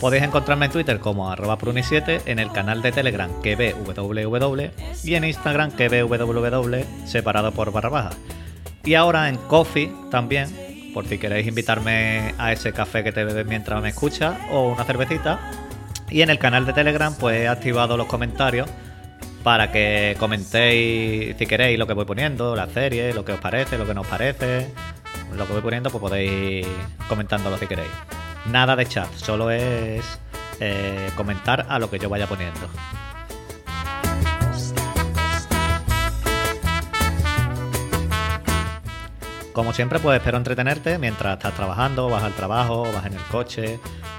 Podéis encontrarme en Twitter como arroba pruni7, en el canal de Telegram kbww y en Instagram kbww separado por barra baja. Y ahora en Coffee también, por si queréis invitarme a ese café que te bebes mientras me escuchas o una cervecita. Y en el canal de Telegram pues he activado los comentarios para que comentéis si queréis lo que voy poniendo, la serie, lo que os parece, lo que no os parece. Lo que voy poniendo pues podéis comentándolo si queréis. Nada de chat, solo es eh, comentar a lo que yo vaya poniendo. Como siempre, pues espero entretenerte mientras estás trabajando, vas al trabajo, vas en el coche,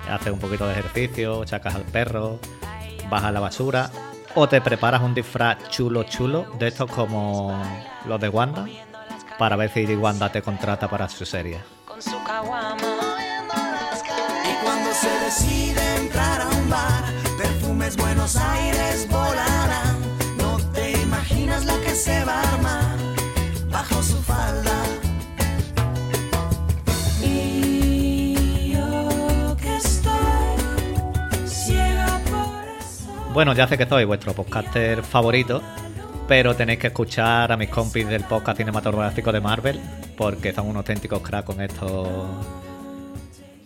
haces un poquito de ejercicio, chacas al perro, vas a la basura o te preparas un disfraz chulo chulo de estos como los de Wanda para ver si Wanda te contrata para su serie. Bueno, ya sé que soy vuestro podcaster favorito, pero tenéis que escuchar a mis compis del podcast cinematográfico de Marvel, porque son unos auténticos cracks con esto.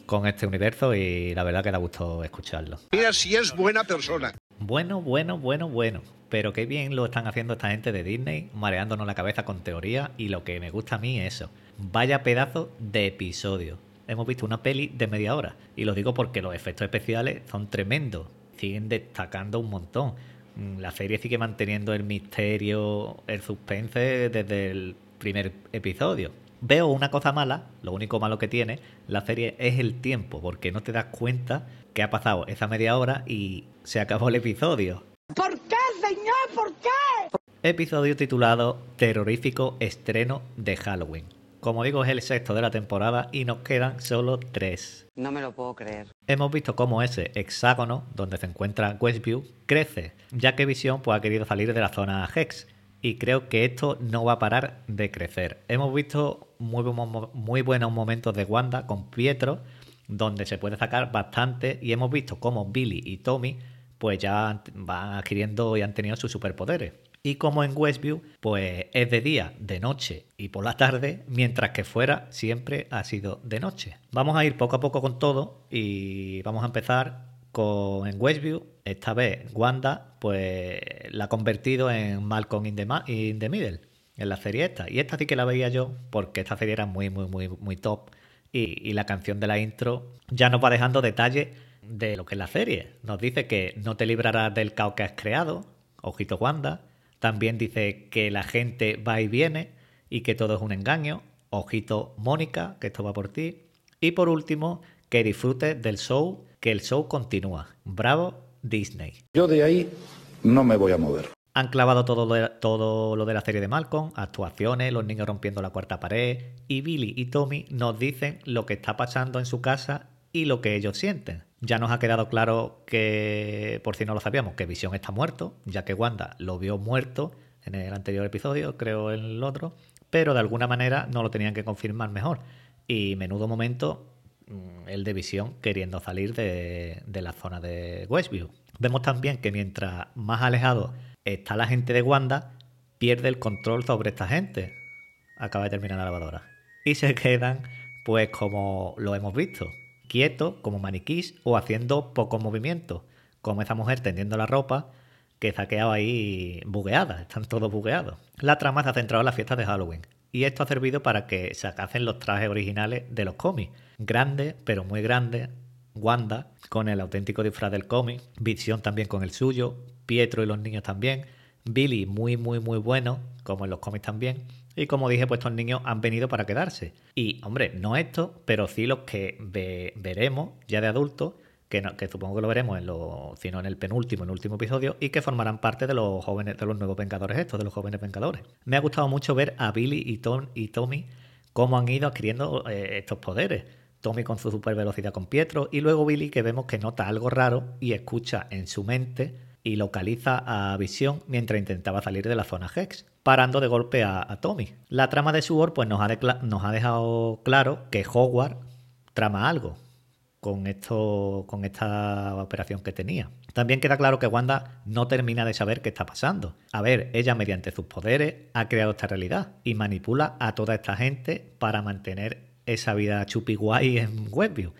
con este universo y la verdad que da gusto escucharlo. Mira si es buena persona. Bueno, bueno, bueno, bueno. Pero qué bien lo están haciendo esta gente de Disney, mareándonos la cabeza con teoría y lo que me gusta a mí es eso. Vaya pedazo de episodio. Hemos visto una peli de media hora. Y lo digo porque los efectos especiales son tremendos. Siguen destacando un montón. Mm, La serie sigue manteniendo el misterio, el suspense desde el primer episodio. Veo una cosa mala, lo único malo que tiene la serie es el tiempo, porque no te das cuenta que ha pasado esa media hora y se acabó el episodio. ¿Por qué, señor? ¿Por qué? Episodio titulado Terrorífico estreno de Halloween. Como digo, es el sexto de la temporada y nos quedan solo tres. No me lo puedo creer. Hemos visto cómo ese hexágono, donde se encuentra Westview, crece, ya que Vision pues, ha querido salir de la zona Hex. Y creo que esto no va a parar de crecer. Hemos visto muy, muy buenos momentos de Wanda con Pietro, donde se puede sacar bastante. Y hemos visto cómo Billy y Tommy pues ya van adquiriendo y han tenido sus superpoderes. Y como en Westview, pues es de día, de noche y por la tarde, mientras que fuera siempre ha sido de noche. Vamos a ir poco a poco con todo y vamos a empezar con en Westview. Esta vez Wanda, pues la ha convertido en Malcolm in the, Middle, en la serie esta. Y esta sí que la veía yo porque esta serie era muy, muy, muy, muy top. Y, y la canción de la intro ya nos va dejando detalles de lo que es la serie. Nos dice que no te librarás del caos que has creado, ojito Wanda. También dice que la gente va y viene y que todo es un engaño, ojito Mónica, que esto va por ti. Y por último, que disfrutes del show, que el show continúa. Bravo Disney. Yo de ahí no me voy a mover. Han clavado todo lo, de, todo lo de la serie de Malcolm, actuaciones, los niños rompiendo la cuarta pared, y Billy y Tommy nos dicen lo que está pasando en su casa y lo que ellos sienten. Ya nos ha quedado claro que, por si no lo sabíamos, que Vision está muerto, ya que Wanda lo vio muerto en el anterior episodio, creo en el otro, pero de alguna manera no lo tenían que confirmar mejor. Y menudo momento mm, el de Visión queriendo salir de, de la zona de Westview. Vemos también que mientras más alejado está la gente de Wanda, pierde el control sobre esta gente. Acaba de terminar la lavadora. Y se quedan, pues como lo hemos visto, quietos, como maniquís o haciendo poco movimiento. Como esa mujer tendiendo la ropa que quedado ahí bugueada, están todos bugueados. La trama se ha centrado en la fiesta de Halloween. Y esto ha servido para que sacacen los trajes originales de los cómics. Grandes, pero muy grandes. Wanda con el auténtico disfraz del cómic. Visión también con el suyo. Pietro y los niños también. Billy muy, muy, muy bueno, como en los cómics también. Y como dije, pues estos niños han venido para quedarse. Y, hombre, no esto, pero sí los que veremos ya de adultos, que, que, supongo que lo veremos en lo, sino en el penúltimo, en el último episodio, y que formarán parte de los jóvenes, de los nuevos Vengadores estos, de los jóvenes Vengadores. Me ha gustado mucho ver a Billy y, Tom, y Tommy cómo han ido adquiriendo eh, estos poderes. Tommy con su super velocidad con Pietro, y luego Billy que vemos que nota algo raro y escucha en su mente y localiza a Visión mientras intentaba salir de la zona Hex, parando de golpe a, Tommy. La trama de Sword pues, nos, ha dejado claro que Howard trama algo con, esto, con esta operación que tenía. También queda claro que Wanda no termina de saber qué está pasando. A ver, ella mediante sus poderes ha creado esta realidad y manipula a toda esta gente para mantener esa vida chupi guay en Webview.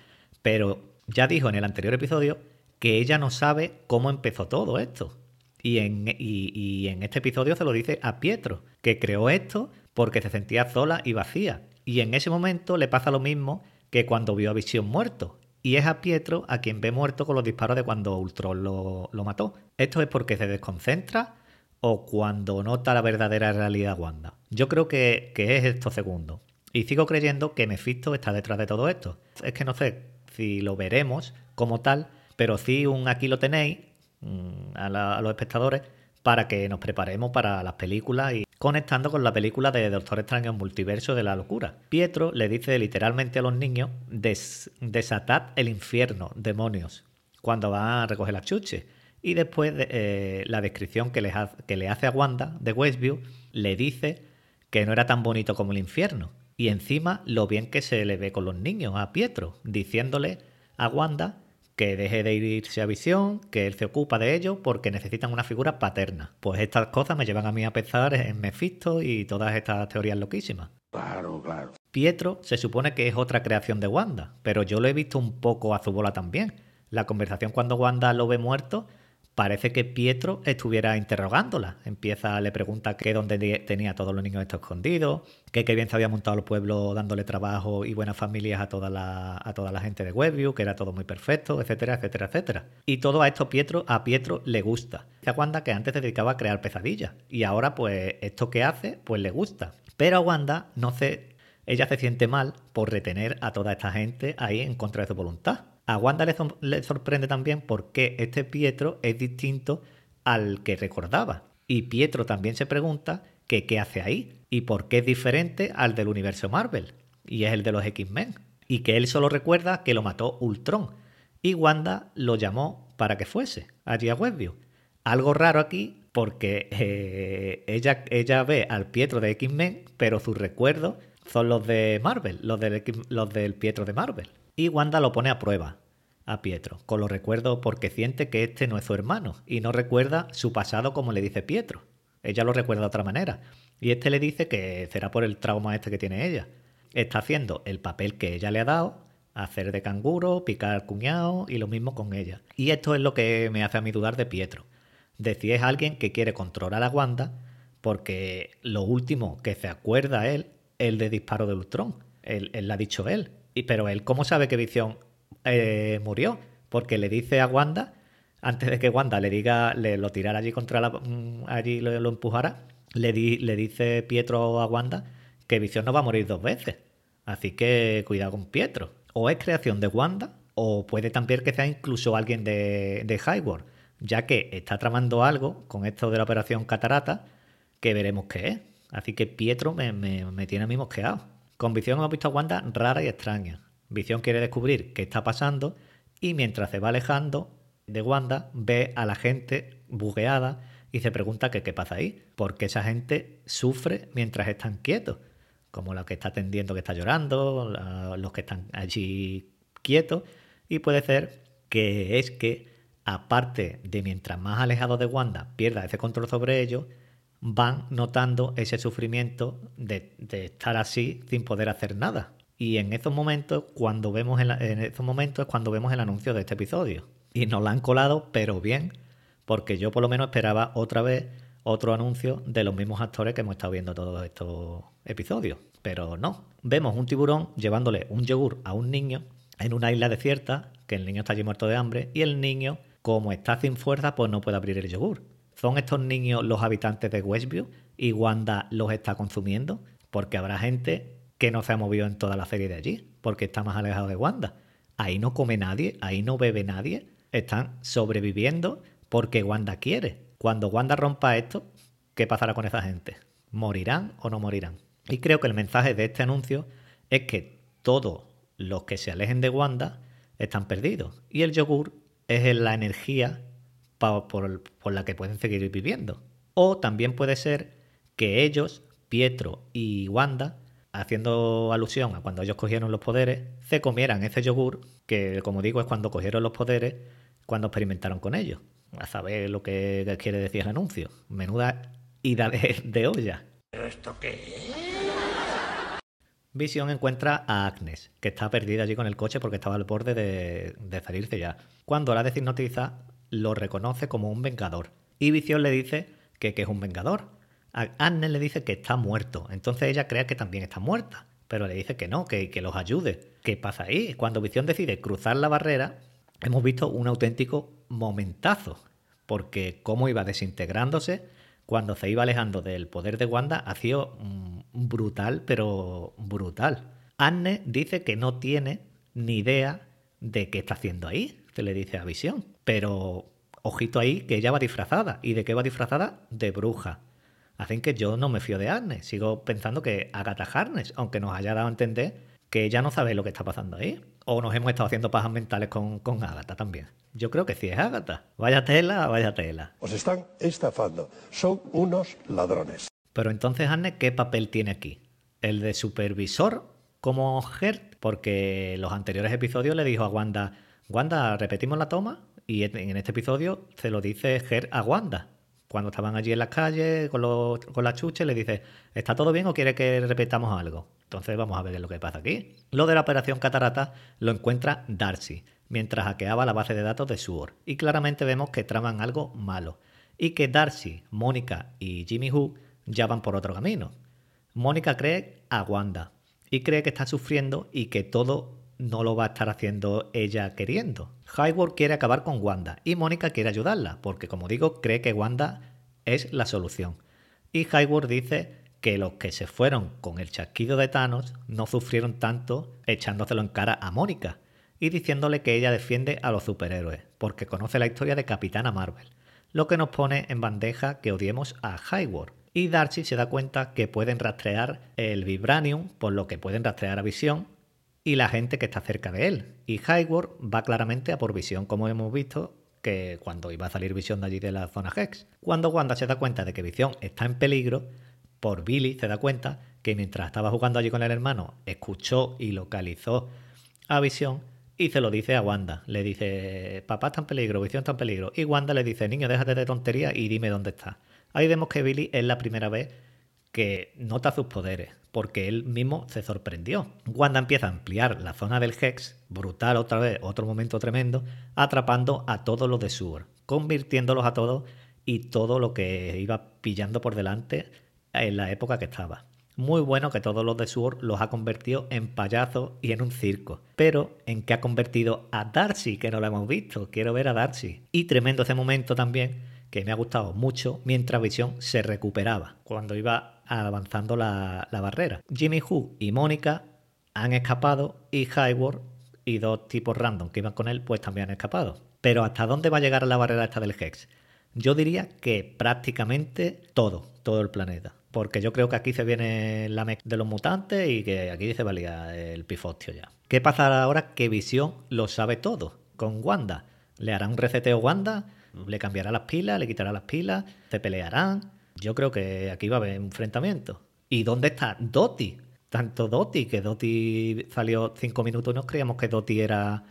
Pero ya dijo en el anterior episodio que ella no sabe cómo empezó todo esto. Y en, y, en este episodio se lo dice a Pietro, que creó esto porque se sentía sola y vacía. Y en ese momento le pasa lo mismo que cuando vio a Visión muerto. Y es a Pietro a quien ve muerto con los disparos de cuando Ultron lo, mató. Esto es porque se desconcentra o cuando nota la verdadera realidad Wanda. Yo creo que, que es esto segundo. Y sigo creyendo que Mephisto está detrás de todo esto. Es que no sé si lo veremos como tal, pero sí un aquí lo tenéis mm, a, los espectadores para que nos preparemos para las películas y conectando con la película de Doctor Extraño Multiverso de la Locura. Pietro le dice literalmente a los niños desatad el infierno, demonios, cuando va a recoger las chuches. Y después eh, la descripción que, que le hace a Wanda de Westview le dice que no era tan bonito como el infierno. Y encima lo bien que se le ve con los niños a Pietro, diciéndole a Wanda que deje de irse a visión, que él se ocupa de ello porque necesitan una figura paterna. Pues estas cosas me llevan a mí a pensar en Mephisto y todas estas teorías loquísimas. Claro, claro. Pietro se supone que es otra creación de Wanda, pero yo lo he visto un poco a su bola también. La conversación cuando Wanda lo ve muerto parece que Pietro estuviera interrogándola. Empieza, le pregunta que dónde tenía a todos los niños estos escondidos, que qué bien se había montado el pueblo dándole trabajo y buenas familias a toda la, a toda la gente de Webview, que era todo muy perfecto, etcétera, etcétera, etcétera. Y todo a esto Pietro, a Pietro le gusta. Se Wanda que antes se dedicaba a crear pesadillas y ahora pues esto que hace pues le gusta. Pero a Wanda no se, ella se siente mal por retener a toda esta gente ahí en contra de su voluntad. A Wanda le, sorprende también porque este Pietro es distinto al que recordaba. Y Pietro también se pregunta qué hace ahí y por qué es diferente al del universo Marvel y es el de los X-Men. Y que él solo recuerda que lo mató Ultron y Wanda lo llamó para que fuese allí a Westview. Algo raro aquí porque eh, ella, ve al Pietro de X-Men, pero sus recuerdos son los de Marvel, los los del Pietro de Marvel. Y Wanda lo pone a prueba a Pietro, con los recuerdos porque siente que este no es su hermano y no recuerda su pasado como le dice Pietro. Ella lo recuerda de otra manera. Y este le dice que será por el trauma este que tiene ella. Está haciendo el papel que ella le ha dado, hacer de canguro, picar cuñado y lo mismo con ella. Y esto es lo que me hace a mí dudar de Pietro. De si es alguien que quiere controlar a Wanda, porque lo último que se acuerda él es el de disparo de Ultron. Él lo ha dicho él. Pero él, ¿cómo sabe que Visión eh, murió? Porque le dice a Wanda, antes de que Wanda le diga, le lo tirara allí contra la. Mm, allí lo, empujara, le, le dice Pietro a Wanda que Visión no va a morir dos veces. Así que cuidado con Pietro. O es creación de Wanda, o puede también que sea incluso alguien de, de Highward, ya que está tramando algo con esto de la operación Catarata que veremos qué es. Así que Pietro me, me, me tiene a mí mosqueado. Con Visión hemos visto a Wanda rara y extraña. Visión quiere descubrir qué está pasando y mientras se va alejando de Wanda ve a la gente bugueada y se pregunta qué pasa ahí, porque esa gente sufre mientras están quietos, como la que está atendiendo que está llorando, los que están allí quietos, y puede ser que es que aparte de mientras más alejado de Wanda pierda ese control sobre ellos, van notando ese sufrimiento de, estar así sin poder hacer nada. Y en esos momentos, cuando vemos en, esos momentos es cuando vemos el anuncio de este episodio. Y nos lo han colado, pero bien, porque yo por lo menos esperaba otra vez otro anuncio de los mismos actores que hemos estado viendo todos estos episodios. Pero no. Vemos un tiburón llevándole un yogur a un niño en una isla desierta, que el niño está allí muerto de hambre, y el niño, como está sin fuerza, pues no puede abrir el yogur ¿Son estos niños los habitantes de Westview y Wanda los está consumiendo? Porque habrá gente que no se ha movido en toda la serie de allí, porque está más alejado de Wanda. Ahí no come nadie, ahí no bebe nadie, están sobreviviendo porque Wanda quiere. Cuando Wanda rompa esto, ¿qué pasará con esa gente? ¿Morirán o no morirán? Y creo que el mensaje de este anuncio es que todos los que se alejen de Wanda están perdidos. Y el yogur es la energía por, la que pueden seguir viviendo. O también puede ser que ellos, Pietro y Wanda, haciendo alusión a cuando ellos cogieron los poderes, se comieran ese yogur, que como digo es cuando cogieron los poderes, cuando experimentaron con ellos. A saber lo que quiere decir el anuncio. Menuda ida de, olla. ¿Pero esto qué es? Visión encuentra a Agnes, que está perdida allí con el coche porque estaba al borde de, de salirse ya. Cuando la deshipnotiza, lo reconoce como un vengador. Y Visión le dice que, es un vengador. Agnes le dice que está muerto. Entonces ella cree que también está muerta. Pero le dice que no, que, que los ayude. ¿Qué pasa ahí? Cuando Visión decide cruzar la barrera, hemos visto un auténtico momentazo. Porque cómo iba desintegrándose cuando se iba alejando del poder de Wanda ha sido mm, brutal, pero brutal. Anne dice que no tiene ni idea de qué está haciendo ahí, se le dice a Visión. Pero ojito ahí que ella va disfrazada. ¿Y de qué va disfrazada? De bruja. Así que yo no me fío de Anne. Sigo pensando que Agatha Harness, aunque nos haya dado a entender que ella no sabe lo que está pasando ahí. O nos hemos estado haciendo pajas mentales con, con Agatha también. Yo creo que sí es Agatha. Vaya tela, vaya tela. Os están estafando. Son unos ladrones. Pero entonces, Anne, ¿qué papel tiene aquí? ¿El de supervisor como Gert? Porque los anteriores episodios le dijo a Wanda, Wanda, repetimos la toma. Y en este episodio se lo dice Gert a Wanda. Cuando estaban allí en las calles con, los, con la chuche, le dice, ¿está todo bien o quiere que repetamos algo? Entonces vamos a ver lo que pasa aquí. Lo de la operación catarata lo encuentra Darcy mientras hackeaba la base de datos de SWORD. Y claramente vemos que traman algo malo. Y que Darcy, Mónica y Jimmy Who ya van por otro camino. Mónica cree a Wanda y cree que está sufriendo y que todo no lo va a estar haciendo ella queriendo. Highward quiere acabar con Wanda y Mónica quiere ayudarla, porque como digo, cree que Wanda es la solución. Y Highward dice que los que se fueron con el chasquido de Thanos no sufrieron tanto echándoselo en cara a Mónica, y diciéndole que ella defiende a los superhéroes, porque conoce la historia de Capitana Marvel, lo que nos pone en bandeja que odiemos a Highward. Y Darcy se da cuenta que pueden rastrear el Vibranium, por lo que pueden rastrear a Visión y la gente que está cerca de él. Y Highward va claramente a por Visión, como hemos visto que cuando iba a salir Visión de allí de la zona Hex. Cuando Wanda se da cuenta de que Visión está en peligro, por Billy se da cuenta que mientras estaba jugando allí con el hermano, escuchó y localizó a Visión y se lo dice a Wanda. Le dice, papá está en peligro, Visión está en peligro. Y Wanda le dice, niño, déjate de tontería y dime dónde está. Ahí vemos que Billy es la primera vez que nota sus poderes, porque él mismo se sorprendió. Wanda empieza a ampliar la zona del Hex, brutal otra vez, otro momento tremendo, atrapando a todos los de Sur, convirtiéndolos a todos y todo lo que iba pillando por delante en la época que estaba. Muy bueno que todos los de Sword los ha convertido en payasos y en un circo. Pero ¿en qué ha convertido a Darcy? Que no lo hemos visto. Quiero ver a Darcy. Y tremendo ese momento también, que me ha gustado mucho, mientras Visión se recuperaba, cuando iba avanzando la, barrera. Jimmy Who y Mónica han escapado y Highward y dos tipos random que iban con él pues también han escapado. Pero ¿hasta dónde va a llegar la barrera esta del Hex? Yo diría que prácticamente todo, todo el planeta porque yo creo que aquí se viene la mezcla de los mutantes y que aquí se valía el pifostio ya. ¿Qué pasará ahora que Visión lo sabe todo con Wanda? ¿Le hará un reseteo Wanda? ¿Le cambiará las pilas? ¿Le quitará las pilas? ¿Se pelearán? Yo creo que aquí va a haber enfrentamiento. ¿Y dónde está Doti? Tanto Doti, que Doti salió cinco minutos y nos creíamos que Doti era,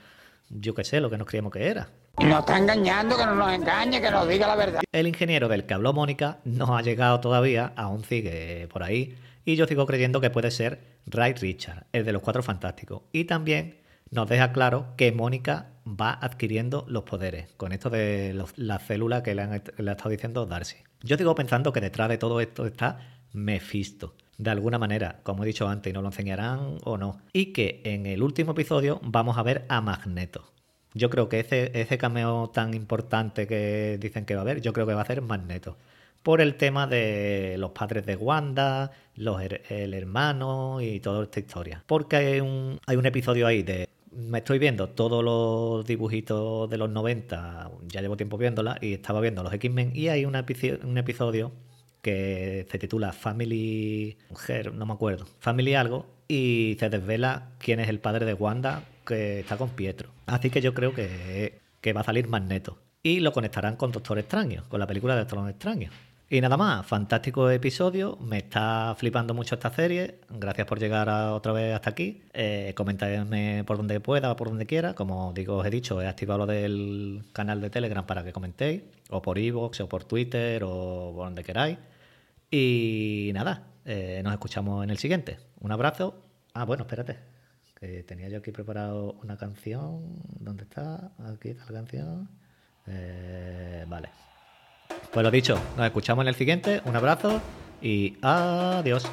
yo qué sé, lo que nos creíamos que era. Nos está engañando, que no nos engañe, que nos diga la verdad. El ingeniero del que habló Mónica no ha llegado todavía, aún sigue por ahí, y yo sigo creyendo que puede ser Ray Richard, el de los Cuatro Fantásticos. Y también nos deja claro que Mónica va adquiriendo los poderes, con esto de la célula que le, ha estado diciendo Darcy. Yo sigo pensando que detrás de todo esto está Mephisto de alguna manera, como he dicho antes, y nos lo enseñarán o no. Y que en el último episodio vamos a ver a Magneto. Yo creo que ese, cameo tan importante que dicen que va a haber, yo creo que va a ser Magneto. Por el tema de los padres de Wanda, los, el hermano y toda esta historia. Porque hay un episodio ahí de me estoy viendo todos los dibujitos de los 90, ya llevo tiempo viéndola, y estaba viendo los X-Men, y hay un episodio que se titula Family Mujer, no me acuerdo, Family algo, y se desvela quién es el padre de Wanda que está con Pietro. Así que yo creo que, que va a salir Magneto. Y lo conectarán con Doctor Extraño, con la película de Doctor Extraño. Y nada más, fantástico episodio, me está flipando mucho esta serie, gracias por llegar otra vez hasta aquí, eh, comentadme por donde pueda por donde quiera, como digo, os he dicho, he activado lo del canal de Telegram para que comentéis, o por iVoox, o por Twitter, o por donde queráis. Y nada, eh, nos escuchamos en el siguiente. Un abrazo. Ah, bueno, espérate, que tenía yo aquí preparado una canción, ¿dónde está? Aquí está la canción. Eh, vale. Pues lo dicho, nos escuchamos en el siguiente. Un abrazo y adiós.